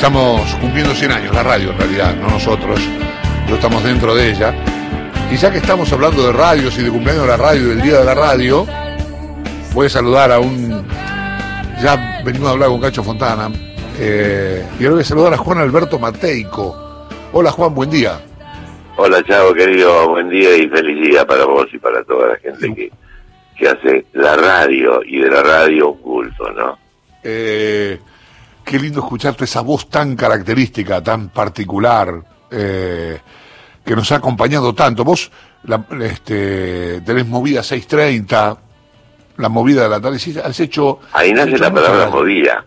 Estamos cumpliendo 100 años, la radio en realidad, no nosotros, pero estamos dentro de ella. Y ya que estamos hablando de radios y de cumpleaños de la radio y del día de la radio, voy a saludar a un. Ya venimos a hablar con Cacho Fontana. Eh, y ahora voy a saludar a Juan Alberto Mateico. Hola Juan, buen día. Hola Chavo, querido, buen día y feliz día para vos y para toda la gente que, que hace la radio y de la radio un culto, ¿no? Eh, qué lindo escucharte esa voz tan característica, tan particular, eh, que nos ha acompañado tanto. Vos la, este, tenés movida 630, la movida de la tarde, has hecho... Ahí nace hecho la palabra radio. movida.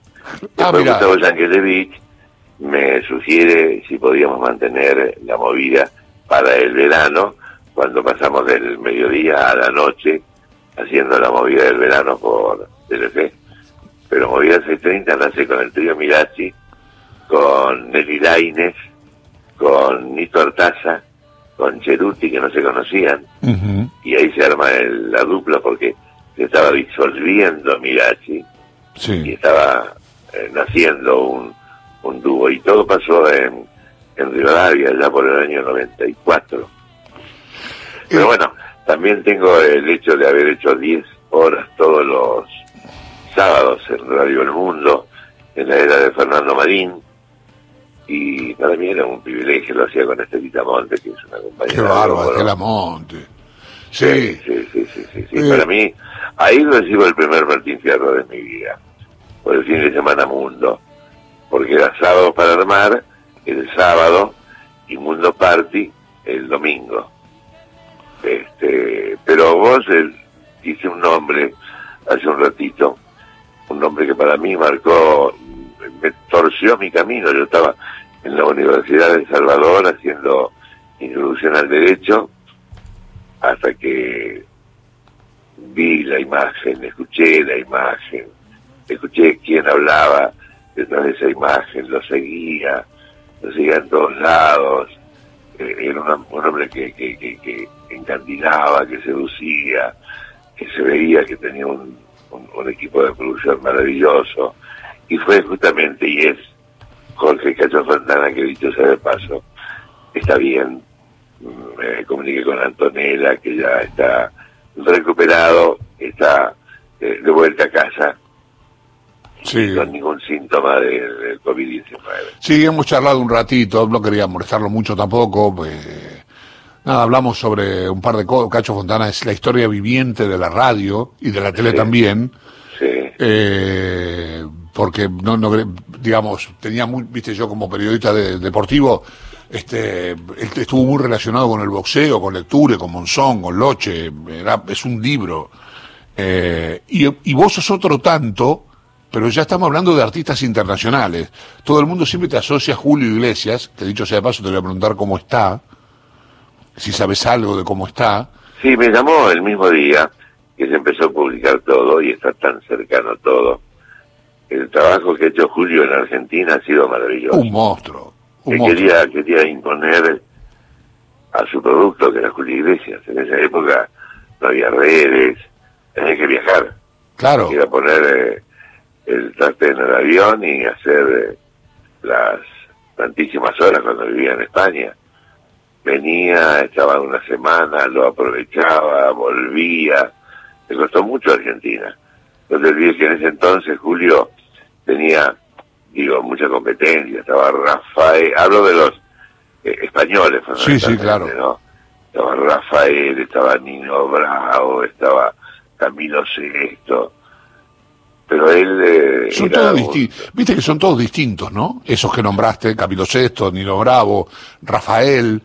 Ah. Gustavo Yankelevich me sugiere si podíamos mantener la movida para el verano, cuando pasamos del mediodía a la noche, haciendo la movida del verano por Telefe. Pero movida 630 nace con el trío Mirachi, con Nelly Laines, con Nito Artaza, con Cheruti, que no se conocían, y ahí se arma el- la dupla porque se estaba disolviendo Mirachi y estaba eh, naciendo un, un dúo. Y todo pasó en, en Rivadavia ya por el año 94 pero Eh, bueno también tengo el hecho de haber hecho 10 horas todos los sábados en Radio El Mundo en la era de Fernando Marín y para mí era un privilegio lo hacía con Estelita Monte que es una compañera Qué bárbaro. Estela Monte. Sí, Sí. sí, sí, sí. Eh. Para mí, ahí recibo el primer Martín Fierro de mi vida, por el fin de semana Mundo, porque era sábado para armar, el sábado, y Mundo Party el domingo. Este, pero vos eh, hice un nombre hace un ratito, un nombre que para mí marcó, me torció mi camino. Yo estaba en la Universidad de Salvador haciendo introducción al derecho, hasta que vi la imagen, escuché la imagen, escuché quién hablaba detrás de esa imagen, lo seguía, lo seguía en todos lados, eh, era un hombre que, que, que, que encandilaba, que seducía, que se veía que tenía un, un, un equipo de producción maravilloso, y fue justamente, y es Jorge Cacho Fontana, que dicho sea de paso, está bien, me comuniqué con Antonella, que ya está recuperado, está eh, de vuelta a casa, Sí. con ningún síntoma del, del COVID-19. Sí, hemos charlado un ratito, no quería molestarlo mucho tampoco. eh, nada, hablamos sobre un par de cosas. Cacho Fontana es la historia viviente de la radio y de la tele Sí. también. Sí, eh, porque no, no digamos tenía muy viste yo como periodista de- deportivo este él estuvo muy relacionado con el boxeo con lecture con Monzón con Loche era, es un libro Eh, y, y vos sos otro tanto pero ya estamos hablando de artistas internacionales todo el mundo siempre te asocia a Julio Iglesias que dicho sea de paso te voy a preguntar cómo está si sabes algo de cómo está sí, me llamó el mismo día que se empezó a publicar todo y está tan cercano todo. El trabajo que ha hecho Julio en Argentina ha sido maravilloso. un monstruo un que monstruo quería, quería imponer a su producto, que era Julio Iglesias. En esa época no había redes, tenía que viajar. claro Iba a poner eh, el traste en el avión y hacer eh, las tantísimas horas cuando vivía en España. Venía, estaba una semana, lo aprovechaba, volvía. Le costó mucho Argentina. No te olvides que en ese entonces Julio tenía, digo, mucha competencia. Estaba Rafael, hablo de los eh, españoles, Sí, sí, claro. ¿no? Estaba Rafael, estaba Nino Bravo, estaba Camilo Sesto. Pero él... eh, Son todos distintos. Viste que son todos distintos, ¿no? Esos que nombraste, Camilo Sesto, Nino Bravo, Rafael,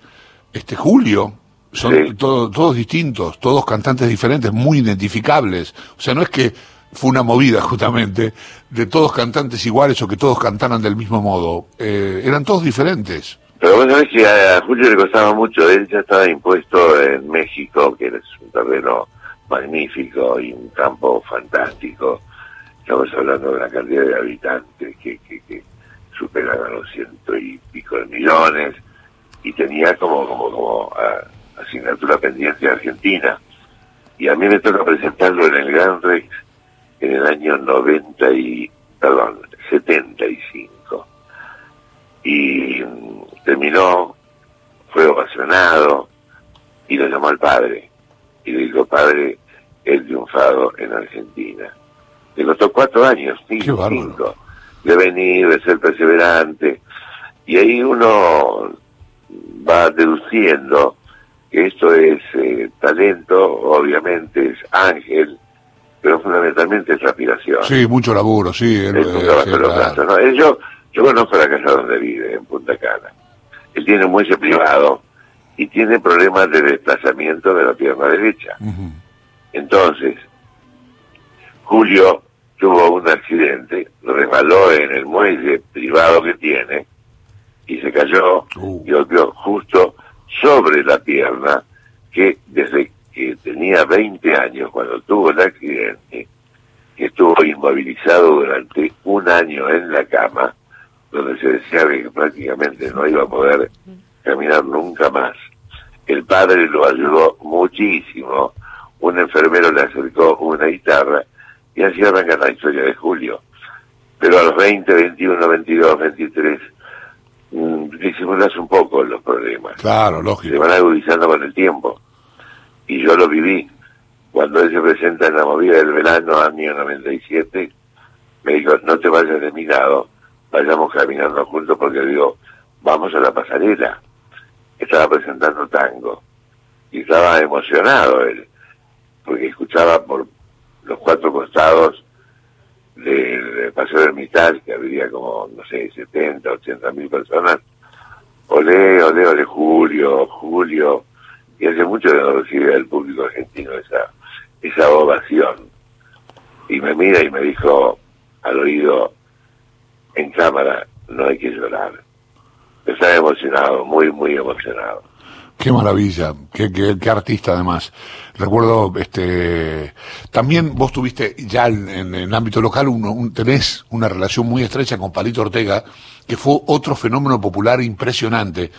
este Julio. Son Sí. todo- todos distintos, todos cantantes diferentes, muy identificables. O sea, no es que fue una movida justamente de todos cantantes iguales o que todos cantaran del mismo modo. Eh, eran todos diferentes. Pero vos sabés que a Julio le costaba mucho, él ya estaba impuesto en México, que es un terreno magnífico y un campo fantástico. Estamos hablando de una cantidad de habitantes que, que, que superaban los ciento y pico de millones y tenía como, como, como ah, asignatura pendiente de Argentina. Y a mí me toca presentarlo en el Gran Rex en el año 90 y, perdón, 75. terminó, fue ovacionado y lo llamó al padre. Y le dijo, padre, he triunfado en Argentina. Le costó cuatro años, cinco, de venir, de ser perseverante. Y ahí uno va deduciendo que esto es eh, talento, obviamente es ángel, pero fundamentalmente es aspiración. Sí, mucho laburo, sí. Él, yo, yo conozco la casa donde vive, en Punta Cana. Él tiene un muelle privado y tiene problemas de desplazamiento de la pierna derecha. Entonces, Julio tuvo un accidente, resbaló en el muelle privado que tiene y se cayó uh. y golpeó justo sobre la pierna que desde que tenía 20 años cuando tuvo el accidente, que estuvo inmovilizado durante un año en la cama, donde se decía que prácticamente no iba a poder caminar nunca más. El padre lo ayudó muchísimo, un enfermero le acercó una guitarra y así arranca la historia de Julio. Pero a los 20, 21, 22, 23, disimulas un poco los problemas. Claro, lógico. Se van agudizando con el tiempo. Y yo lo viví. Cuando él se presenta en la movida del verano, año 97, me dijo, no te vayas de mi lado, vayamos caminando juntos porque digo, vamos a la pasarela. Estaba presentando tango. Y estaba emocionado él, porque escuchaba por los cuatro costados del Paseo del Mital, que había como, no sé, 70, 80 mil personas, olé, olé, olé, Julio, Julio, y hace mucho que no recibe del público argentino esa, esa ovación. Y me mira y me dijo al oído, en cámara, no hay que llorar. Estaba emocionado, muy, muy emocionado. Qué maravilla, qué, qué, artista además. Recuerdo, este, también vos tuviste ya en, el ámbito local, un, tenés una relación muy estrecha con Palito Ortega, que fue otro fenómeno popular impresionante.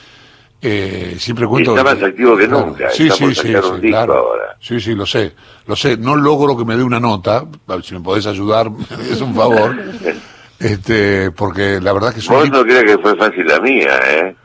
Eh, siempre cuento. Está más activo que nunca. Sí, sí, sí, claro. Sí, sí, lo sé, lo sé. No logro que me dé una nota, si me podés ayudar, es un favor. este, porque la verdad que soy. Vos no crees que fue fácil la mía, ¿eh?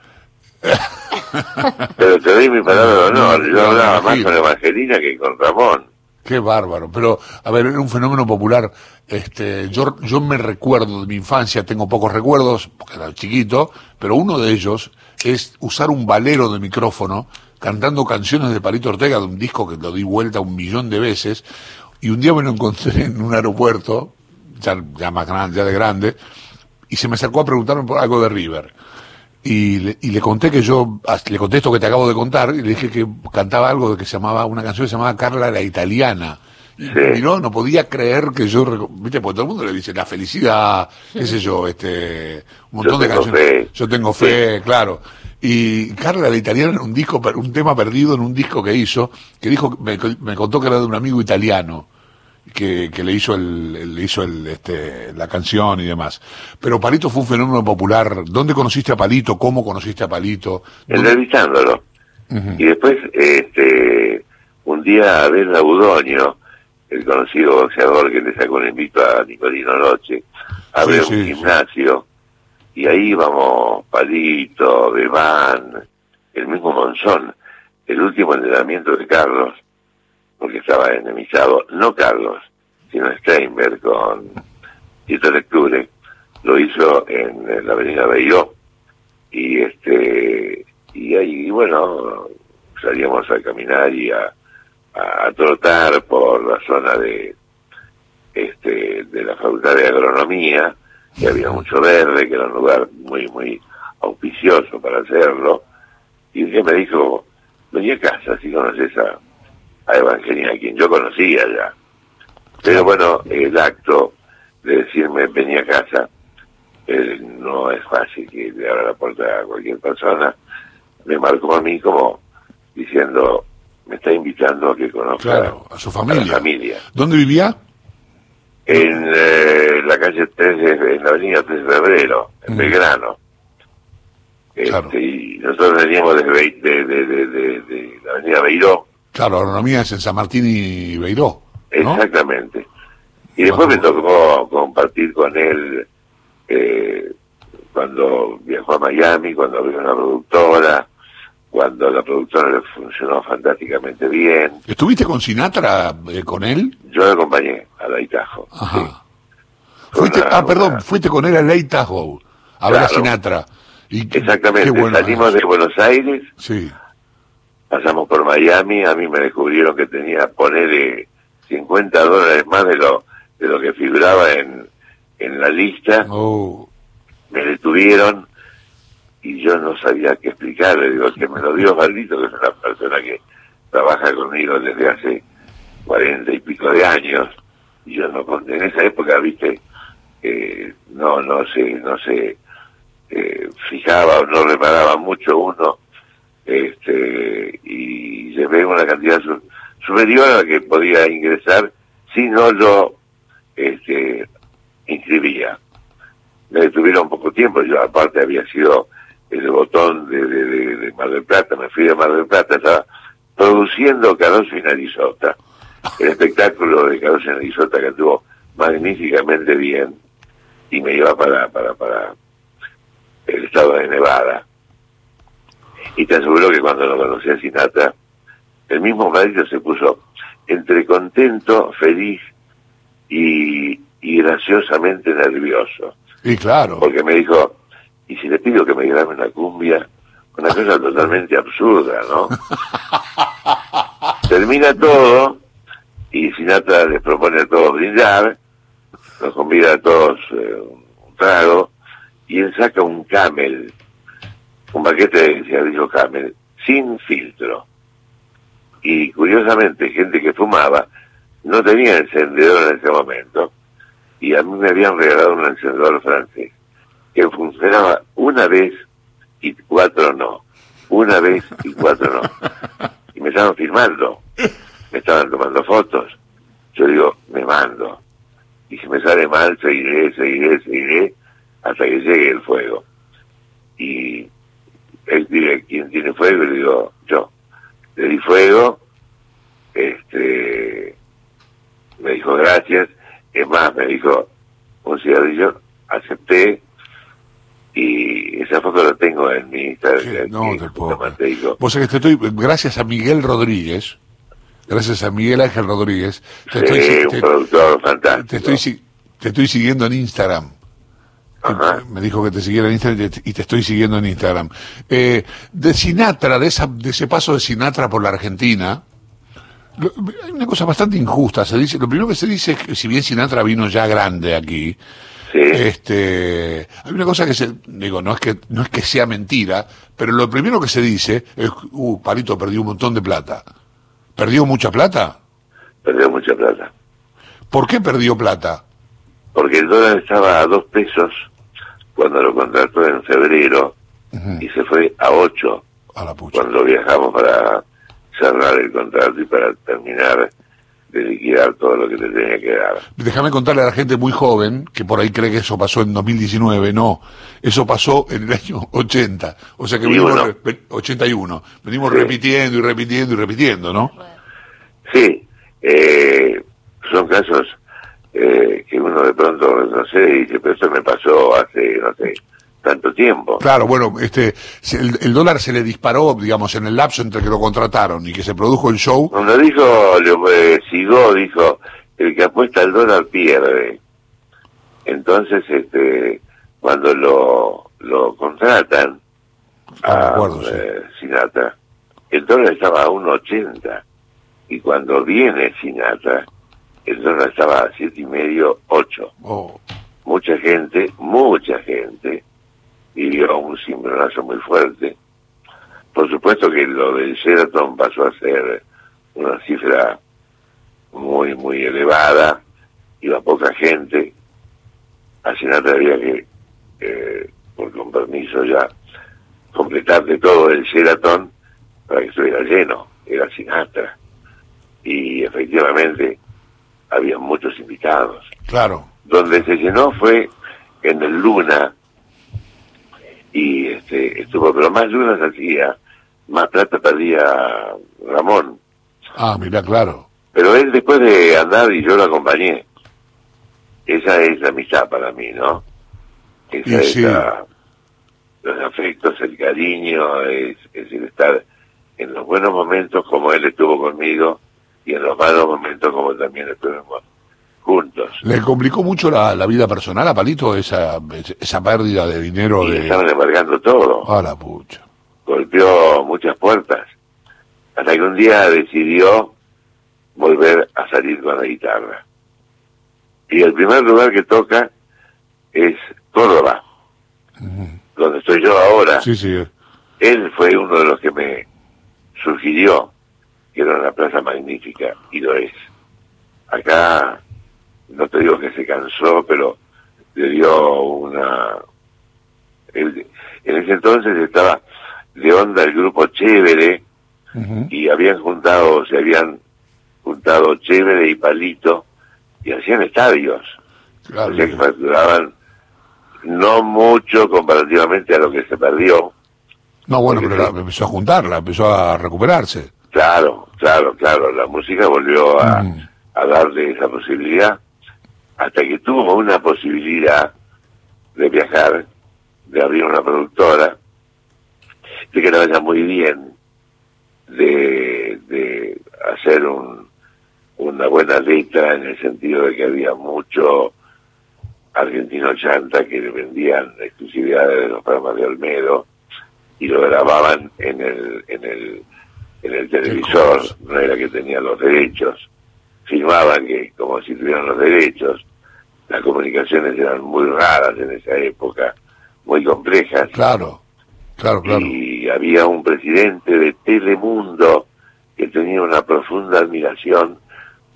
Pero te doy mi palabra de honor. Yo hablaba más con Evangelina que con Ramón. Qué bárbaro. Pero, a ver, era un fenómeno popular. Este, yo, yo me recuerdo de mi infancia, tengo pocos recuerdos, porque era chiquito, pero uno de ellos es usar un valero de micrófono cantando canciones de Palito Ortega, de un disco que lo di vuelta un millón de veces, y un día me lo encontré en un aeropuerto, ya, ya más grande, ya de grande, y se me acercó a preguntarme por algo de River y le, y le conté que yo, le conté esto que te acabo de contar, y le dije que cantaba algo de que se llamaba, una canción que se llamaba Carla la Italiana. Y no, no podía creer que yo, viste, porque todo el mundo le dice la felicidad, qué sé yo, este, un montón de canciones. Yo tengo fe, claro. Y Carla la Italiana era un disco, un tema perdido en un disco que hizo, que dijo, me, me contó que era de un amigo italiano que, le hizo el, le hizo el, este, la canción y demás. Pero Palito fue un fenómeno popular. ¿Dónde conociste a Palito? ¿Cómo conociste a Palito? Entrevistándolo. Y después, este, un día a ver a Udoño, el conocido boxeador que le sacó un invito a Nicolino Noche, a ver un gimnasio, y ahí íbamos Palito, Bebán, el mismo Monzón, el último entrenamiento de Carlos, porque estaba enemizado, no Carlos, sino Steinberg con Tito Lecture, lo hizo en, la avenida Beiró, y este y ahí bueno salíamos a caminar y a, a, trotar por la zona de este de la facultad de agronomía que había mucho verde que era un lugar muy muy auspicioso para hacerlo. Y un me dijo venía a casa si conoces a a Evangelina, a quien yo conocía ya. Pero bueno, el acto de decirme venía a casa, no es fácil que le abra la puerta a cualquier persona, me marcó a mí como diciendo, me está invitando a que conozca a su familia. familia. ¿Dónde vivía? En eh, la calle 3, en la avenida 3 de febrero, en mm. Belgrano. Este, y nosotros veníamos de, de, de, de, la avenida Beiró, Claro, agronomía es en San Martín y Beiró. Exactamente. Y después me tocó compartir con él eh, cuando viajó a Miami, cuando abrió una productora, cuando la productora le funcionó fantásticamente bien. ¿Estuviste con Sinatra, eh, con él? Yo le acompañé a la Itajo. Ajá. Fuiste, ah, perdón, fuiste con él a Lake Tahoe, a ver a Sinatra. Y, Exactamente, salimos de Buenos Aires, sí. Pasamos por Miami, a mí me descubrieron que tenía, ponerle 50 dólares más de lo, de lo que figuraba en, en la lista. Oh. Me detuvieron y yo no sabía qué explicarle, digo, que me lo dio Maldito, que es una persona que trabaja conmigo desde hace cuarenta y pico de años, y yo no en esa época, viste, eh, no, no sé, no sé, eh, fijaba o no reparaba mucho uno, este, y llevé una cantidad superior a la que podía ingresar si no lo este, inscribía. Me detuvieron poco tiempo, yo aparte había sido el botón de, de, Mar del Plata, me fui de Mar del Plata, estaba produciendo Caroso y el espectáculo de Caroso y que estuvo magníficamente bien, y me iba para, para, para el estado de Nevada. Y te aseguro que cuando lo conocí a Sinatra, el mismo marido se puso entre contento, feliz y, y graciosamente nervioso. Y claro. Porque me dijo, y si le pido que me grabe una cumbia, una cosa totalmente absurda, ¿no? Termina todo y Sinatra les propone a todos brindar, nos convida a todos eh, un trago y él saca un camel, un paquete de cigarrillo camel, sin filtro. Y curiosamente, gente que fumaba no tenía encendedor en ese momento y a mí me habían regalado un encendedor francés que funcionaba una vez y cuatro no. Una vez y cuatro no. Y me estaban filmando, me estaban tomando fotos. Yo digo, me mando. Y si me sale mal, seguiré, seguiré, seguiré, hasta que llegue el fuego. Y él dice, ¿quién tiene fuego? Y le digo, yo. Le di fuego, este, me dijo gracias, es más, me dijo un cigarrillo, acepté, y esa foto la tengo en mi Instagram. no, te puedo. Vos sabés que te estoy, gracias a Miguel Rodríguez, gracias a Miguel Ángel Rodríguez, te estoy, un productor fantástico. Te estoy, te estoy siguiendo en Instagram. Me dijo que te siguiera en Instagram y te estoy siguiendo en Instagram. Eh, de Sinatra, de, esa, de ese paso de Sinatra por la Argentina, hay una cosa bastante injusta. Se dice, lo primero que se dice es que si bien Sinatra vino ya grande aquí, este, hay una cosa que se, digo, no es que, no es que sea mentira, pero lo primero que se dice es, uh, Parito perdió un montón de plata. ¿Perdió mucha plata? Perdió mucha plata. ¿Por qué perdió plata? Porque el dólar estaba a dos pesos cuando lo contrató en febrero y se fue a ocho a la cuando viajamos para cerrar el contrato y para terminar de liquidar todo lo que te tenía que dar. Déjame contarle a la gente muy joven, que por ahí cree que eso pasó en 2019, no, eso pasó en el año 80, o sea que venimos, 81, venimos repitiendo y repitiendo y repitiendo, ¿no? Sí, eh, son casos eh, que uno de pronto, no sé, dice, pero eso me pasó hace, no sé, tanto tiempo. Claro, bueno, este, el, dólar se le disparó, digamos, en el lapso entre que lo contrataron y que se produjo el show. Cuando dijo, eh, Sigó dijo, el que apuesta al dólar pierde. Entonces, este, cuando lo, lo contratan ah, a eh, Sinatra, el dólar estaba a 1.80 y cuando viene Sinatra, el dólar estaba a siete y medio, ocho. Oh. Mucha gente, mucha gente vivió un cimbronazo muy fuerte. Por supuesto que lo del Sheraton pasó a ser una cifra muy, muy elevada, iba poca gente, así nada había que, eh, por con permiso ya, completar de todo el Sheraton para que estuviera lleno, era Sinatra. Y efectivamente había muchos invitados. Claro. Donde se llenó fue en el Luna, y este estuvo, pero más lunas hacía, más plata perdía Ramón. Ah, mira, claro. Pero él después de andar y yo lo acompañé. Esa es la amistad para mí, ¿no? Esa es los afectos, el cariño, es, es el estar en los buenos momentos como él estuvo conmigo y en los malos momentos como también estuvimos juntos. ¿Le complicó mucho la, la vida personal a Palito esa, esa pérdida de dinero? Y de... estaban embargando todo. A la pucha. Golpeó muchas puertas. Hasta que un día decidió volver a salir con la guitarra. Y el primer lugar que toca es Córdoba, donde estoy yo ahora. Sí, sí. Él fue uno de los que me sugirió que era una plaza magnífica, y lo es. Acá, no te digo que se cansó, pero le dio una... en ese entonces estaba de onda el grupo Chévere, y habían juntado, se habían juntado Chévere y Palito, y hacían estadios. Claro. O sea que facturaban no mucho comparativamente a lo que se perdió. No, bueno, pero la- empezó a juntarla, empezó a recuperarse. Claro, claro, claro. La música volvió a, Mm. a darle esa posibilidad hasta que tuvo una posibilidad de viajar, de abrir una productora, de que le vaya muy bien, de, de hacer un, una buena letra en el sentido de que había mucho argentino chanta que le vendían exclusividades de los programas de Olmedo y lo grababan en el, en el, en el televisor, no era que tenían los derechos, filmaban que como si tuvieran los derechos, las comunicaciones eran muy raras en esa época, muy complejas, Claro, claro, claro. y había un presidente de Telemundo que tenía una profunda admiración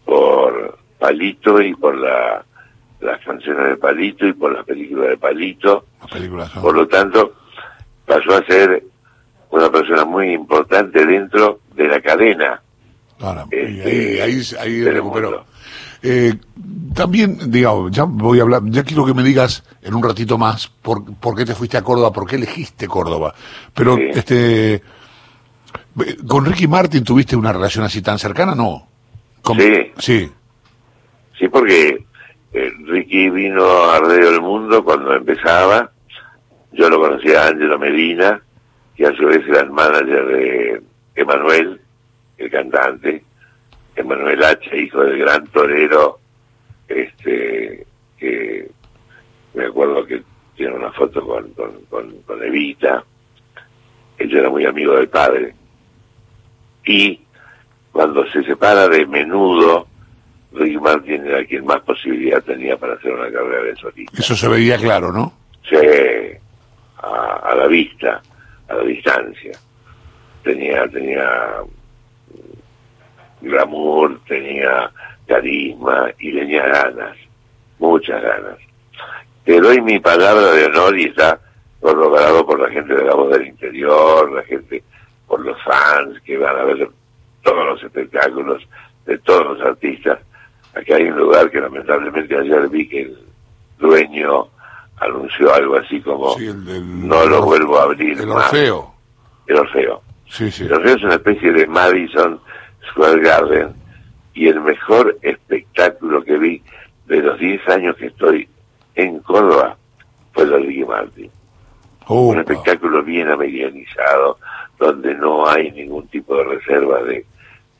por Palito y por la, las canciones de Palito y por las películas de Palito. Las películas son- Por lo tanto, pasó a ser una persona muy importante dentro de la cadena. Este, ahí, ahí, ahí recuperó. Eh, también, digamos, ya voy a hablar, ya quiero que me digas en un ratito más por, por qué te fuiste a Córdoba, por qué elegiste Córdoba. Pero, Sí. este, ¿con Ricky Martin tuviste una relación así tan cercana? No. Con- Sí. Sí, Sí, porque eh, Ricky vino a Radio del Mundo cuando empezaba. Yo lo conocía a Angelo Medina, que a su vez era el manager de Emanuel, el cantante. Emanuel H., hijo del gran torero, este, que me acuerdo que tiene una foto con, con, con, con Evita. Él era muy amigo del padre. Y cuando se separa de menudo, Ricky Martin era quien más posibilidad tenía para hacer una carrera de solista. eso se veía claro, ¿no? Sí, a, a la vista, a la distancia. Tenía, tenía glamour, tenía carisma y tenía ganas, muchas ganas. Te doy mi palabra de honor y está corroborado por la gente de la voz del interior, la gente, por los fans que van a ver todos los espectáculos de todos los artistas. Aquí hay un lugar que lamentablemente ayer vi que el dueño anunció algo así como Sí, el, del- no lo vuelvo a abrir El. Orfeo. el Orfeo. Sí, sí. El Orfeo es una especie de Madison Square Garden y el mejor espectáculo que vi de los 10 años que estoy en Córdoba fue el de Ricky Martin. Un espectáculo bien americanizado, donde no hay ningún tipo de reserva de,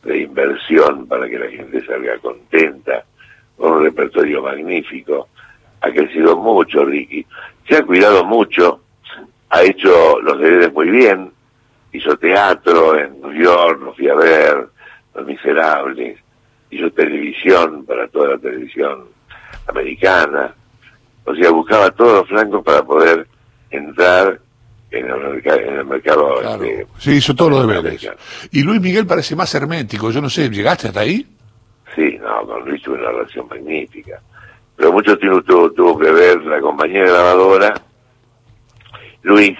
de inversión para que la gente salga contenta, con un repertorio magnífico. Ha crecido mucho, Ricky. Se ha cuidado mucho, ha hecho los deberes muy bien, hizo teatro en New York, lo fui a ver, Los Miserables, hizo televisión para toda la televisión americana. O sea, buscaba todos los flancos para poder entrar en el, en el mercado Claro. este, Sí, hizo todos los deberes. americano. Y Luis Miguel parece más hermético, yo no sé, ¿llegaste hasta ahí? Sí, no, con Luis tuve una relación magnífica. Pero mucho tuvo, tuvo, que ver la compañía grabadora, Luis,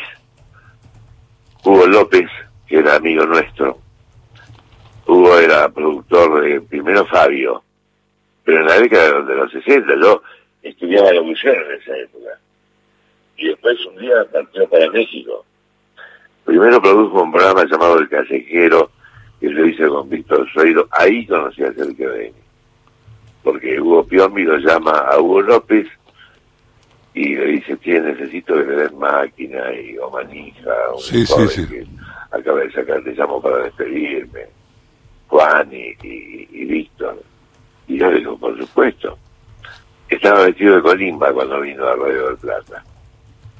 Hugo López, que era amigo nuestro. Hugo era productor de, primero Fabio, pero en la década de los 60 yo estudiaba locución en esa época. Y después un día partió para México. Primero produjo un programa llamado El Callejero, que lo hice con Víctor Sueiro. Ahí conocí a Sergio Beni. Porque Hugo Piombi lo llama a Hugo López y le dice, tío, necesito que le den máquina y, o manija, un Sí, sí, sí. que acaba de sacar, te llamo para despedirme, Juan y, y, y Víctor. Y yo le digo, por supuesto. Estaba vestido de colimba cuando vino a Radio del Plata.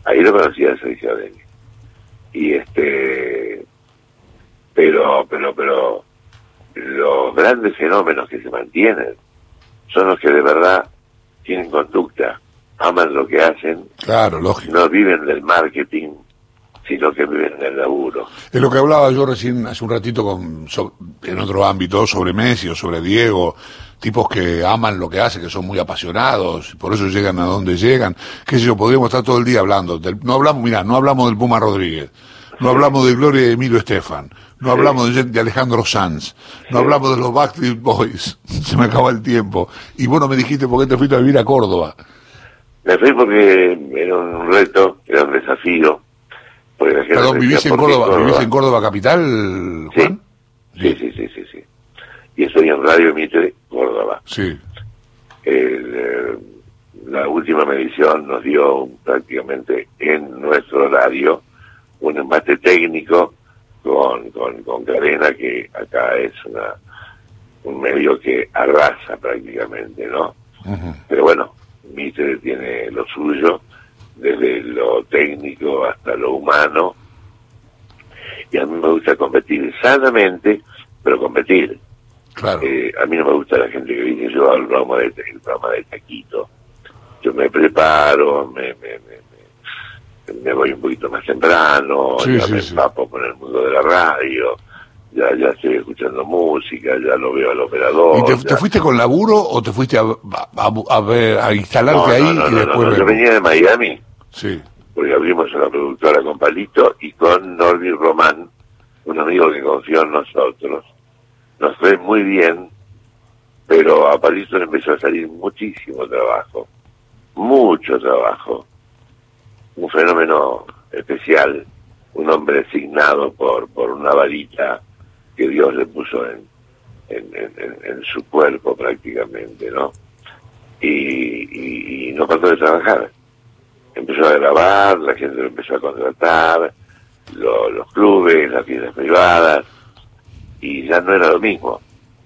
Ahí lo conocía a Sergio Denis. Y este, pero, pero, pero, los grandes fenómenos que se mantienen son los que de verdad tienen conducta, aman lo que hacen, Claro, lógico. no viven del marketing, sino que viven del laburo. Es lo que hablaba yo recién hace un ratito con, en otro ámbito sobre Messi o sobre Diego, tipos que aman lo que hacen, que son muy apasionados, y por eso llegan a donde llegan. Qué sé yo, podríamos estar todo el día hablando. del- no hablamos, mira, no hablamos del Puma Rodríguez, no hablamos de Gloria de Emilio Estefan, no hablamos de, de Alejandro Sanz, no hablamos de los Backstreet Boys, se me acaba el tiempo. Y bueno, me dijiste por qué te fuiste a vivir a Córdoba. Me fui porque era un reto, era un desafío. Perdón, ¿vivís en ¿por qué Córdoba, ¿vivís en Córdoba capital, Sí. Juan? Sí, sí, sí, sí, sí. Y estoy en Radio Mitre, Córdoba. Sí, El, eh, la última medición nos dio prácticamente en nuestro horario un embate técnico con, con, con Cadena, que acá es una un medio que arrasa prácticamente, ¿no? Pero bueno, Mitre tiene lo suyo, desde lo técnico hasta lo humano, y a mí me gusta competir sanamente, pero competir. claro. Eh, a mí no me gusta la gente que dice yo al programa de, el programa de taquito. Yo me preparo, me, me, me, me- voy un poquito más temprano, Sí, ya sí, me sí. empapo con el mundo de la radio, ya, ya estoy escuchando música, ya lo veo al operador. ¿Y te, fuiste con laburo o te fuiste a, a, a ver, a instalarte No, ahí no, no, y después? Yo venía de Miami, Sí, porque abrimos una productora con Palito y con Norby Román, un amigo que confió en nosotros. Nos fue muy bien, pero a Palito le empezó a salir muchísimo trabajo, mucho trabajo. Un fenómeno especial, un hombre asignado por, por una varita que Dios le puso en, en, su cuerpo prácticamente, ¿no? Y, y, y no paró de trabajar empezó a grabar, la gente lo empezó a contratar, lo- los clubes, las fiestas privadas, y ya no era lo mismo.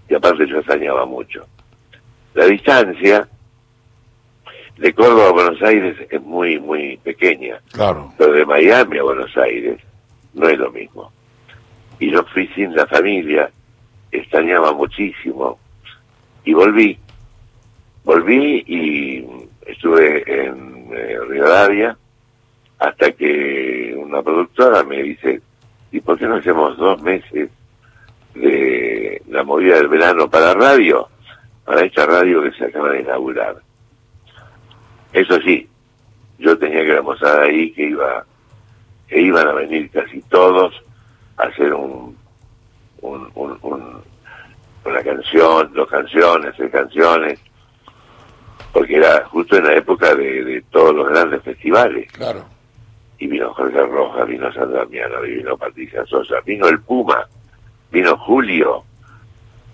Y aparte yo extrañaba mucho. La distancia de Córdoba a Buenos Aires es muy, muy pequeña, claro. pero de Miami a Buenos Aires no es lo mismo. Y yo fui sin la familia, extrañaba muchísimo, y volví. Volví y estuve en eh, Rivadavia hasta que una productora me dice, ¿y por qué no hacemos dos meses de la movida del verano para radio? Para esta radio que se acaba de inaugurar. Eso sí, yo tenía que demostrar ahí que iba que iban a venir casi todos a hacer un, un, un- un- una canción, dos canciones, tres canciones, porque era justo en la época de, de todos los grandes festivales. Claro. Y vino Jorge Rojas, vino Sandra Miano, vino Patricia Sosa, vino el Puma, vino Julio.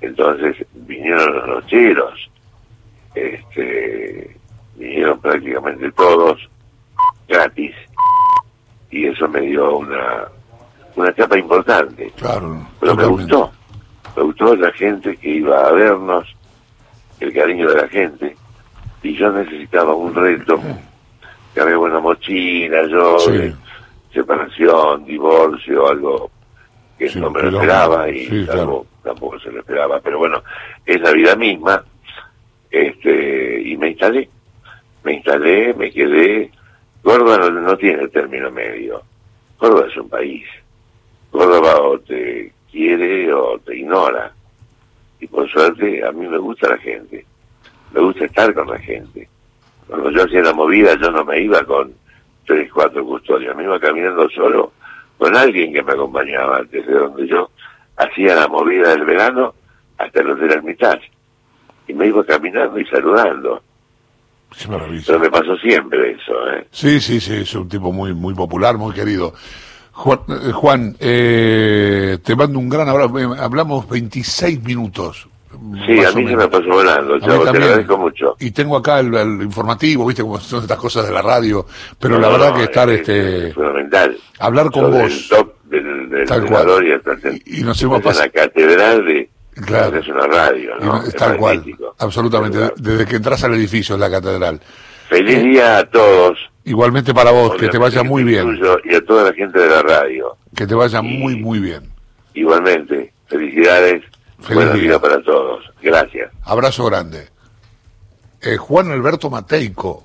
Entonces vinieron los nocheros, este, vinieron prácticamente todos gratis. Y eso me dio una, una etapa importante. Claro. Pero me gustó. Me gustó la gente que iba a vernos, el cariño de la gente. Y yo necesitaba un reto. Que había una mochila, yo, Sí. separación, divorcio, algo que Sí, no me lo esperaba y sí, algo claro. tampoco se lo esperaba. Pero bueno, es la vida misma. este Y me instalé. Me instalé, me quedé. Córdoba no, tiene término medio. Córdoba es un país. Córdoba o te quiere o te ignora. Y por suerte a mí me gusta la gente. Me gusta estar con la gente. Cuando yo hacía la movida yo no me iba con tres, cuatro custodios. Me iba caminando solo con alguien que me acompañaba desde donde yo hacía la movida del verano hasta el Hotel Hermitage. Y me iba caminando y saludando. Maravilla. Pero me pasó siempre eso, ¿eh? Sí, sí, sí, es un tipo muy, muy popular, muy querido. Juan, eh, Juan, eh, te mando un gran abrazo. Eh, Hablamos 26 minutos. Sí, a mí se me pasó volando, chavo, te agradezco mucho. Y tengo acá el, el informativo, viste, como son estas cosas de la radio, pero No, la verdad no, que estar, es- este, es fundamental. hablar con vos. del top del, del, Tal cual. Y- y nos hemos estás en pas- la catedral de Claro. es una radio, ¿no? Es tal cual, absolutamente, Claro. desde que entras al edificio, en la catedral. Feliz día a todos. Igualmente para vos, que te vaya muy bien, Y a toda la gente de la radio. que te vaya Y- muy, muy bien. Igualmente, felicidades. Feliz Buena día. vida para todos. Gracias. Abrazo grande. Eh, Juan Alberto Mateico,